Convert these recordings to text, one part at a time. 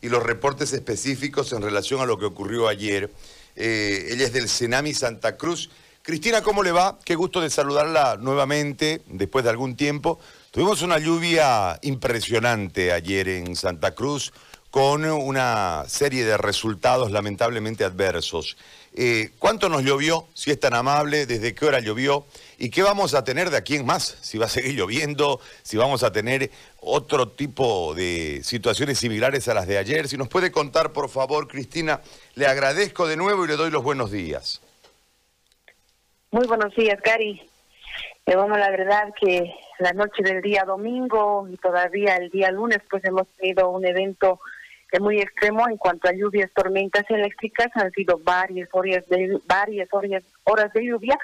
y los reportes específicos en relación a lo que ocurrió ayer. Eh, ella es del Senami Santa Cruz. Cristina, ¿cómo le va? Qué gusto de saludarla nuevamente después de algún tiempo. Tuvimos una lluvia impresionante ayer en Santa Cruz con una serie de resultados lamentablemente adversos. Eh, ¿Cuánto nos llovió? Si es tan amable, ¿desde qué hora llovió? ¿Y qué vamos a tener de aquí en más? Si va a seguir lloviendo, si vamos a tener otro tipo de situaciones similares a las de ayer. Si nos puede contar, por favor, Cristina, le agradezco de nuevo y le doy los buenos días. Muy buenos días, Gary. Eh, bueno, la verdad que la noche del día domingo y todavía el día lunes, pues hemos tenido un evento muy extremo en cuanto a lluvias, tormentas eléctricas. Han sido varias horas de, varias horas, horas de lluvia,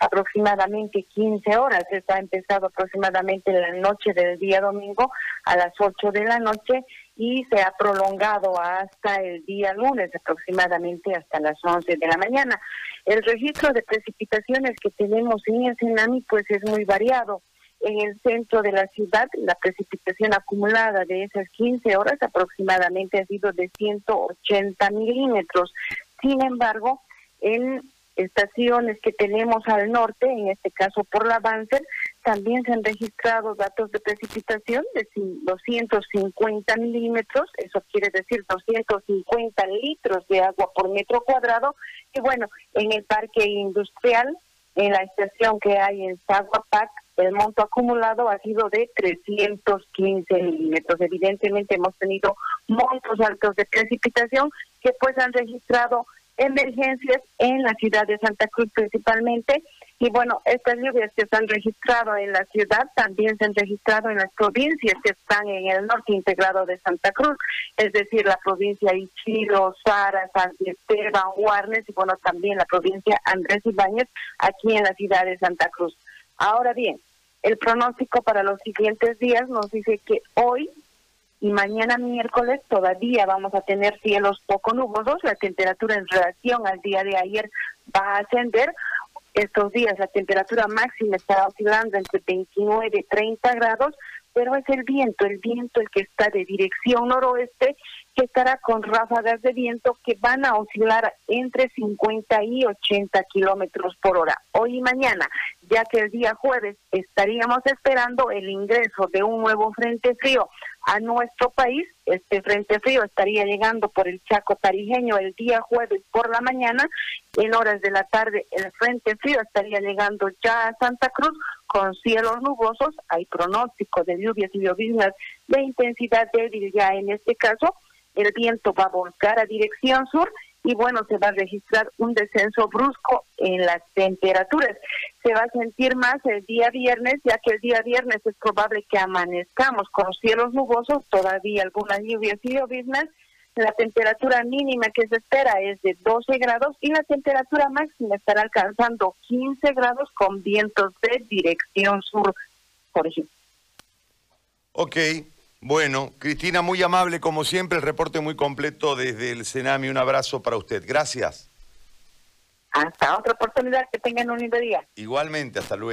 aproximadamente 15 horas. Está empezado aproximadamente la noche del día domingo a las 8 de la noche y se ha prolongado hasta el día lunes, aproximadamente hasta las 11 de la mañana. El registro de precipitaciones que tenemos en el tsunami pues es muy variado. En el centro de la ciudad, la precipitación acumulada de esas 15 horas aproximadamente ha sido de 180 milímetros. Sin embargo, en estaciones que tenemos al norte, en este caso por la Banzer, también se han registrado datos de precipitación de 250 milímetros, eso quiere decir 250 litros de agua por metro cuadrado. Y bueno, en el parque industrial, en la estación que hay en Zaguapac, el monto acumulado ha sido de 315 milímetros. Evidentemente hemos tenido montos altos de precipitación que pues han registrado emergencias en la ciudad de Santa Cruz principalmente. Y bueno, estas lluvias que se han registrado en la ciudad también se han registrado en las provincias que están en el norte integrado de Santa Cruz, es decir, la provincia de Ichiro, Sara, San Esteban, Guarnes y bueno, también la provincia Andrés Ibáñez aquí en la ciudad de Santa Cruz. Ahora bien, el pronóstico para los siguientes días nos dice que hoy y mañana miércoles todavía vamos a tener cielos poco nubosos. La temperatura en relación al día de ayer va a ascender. Estos días la temperatura máxima está oscilando entre 29 y 30 grados, pero es el viento, el viento el que está de dirección noroeste, que estará con ráfagas de viento que van a oscilar entre 50 y 80 kilómetros por hora. Hoy y mañana ya que el día jueves estaríamos esperando el ingreso de un nuevo frente frío a nuestro país. Este frente frío estaría llegando por el Chaco Tarijeño el día jueves por la mañana. En horas de la tarde el frente frío estaría llegando ya a Santa Cruz con cielos nubosos. Hay pronóstico de lluvias y lloviznas de intensidad débil ya en este caso. El viento va a volcar a dirección sur y bueno, se va a registrar un descenso brusco en las temperaturas. Se va a sentir más el día viernes, ya que el día viernes es probable que amanezcamos con cielos nubosos, todavía algunas lluvias y lloviznas. La temperatura mínima que se espera es de 12 grados y la temperatura máxima estará alcanzando 15 grados con vientos de dirección sur, por ejemplo. Ok, bueno, Cristina, muy amable como siempre, el reporte muy completo desde el Senami. Un abrazo para usted. Gracias. Hasta otra oportunidad, que tengan un lindo día. Igualmente, hasta luego.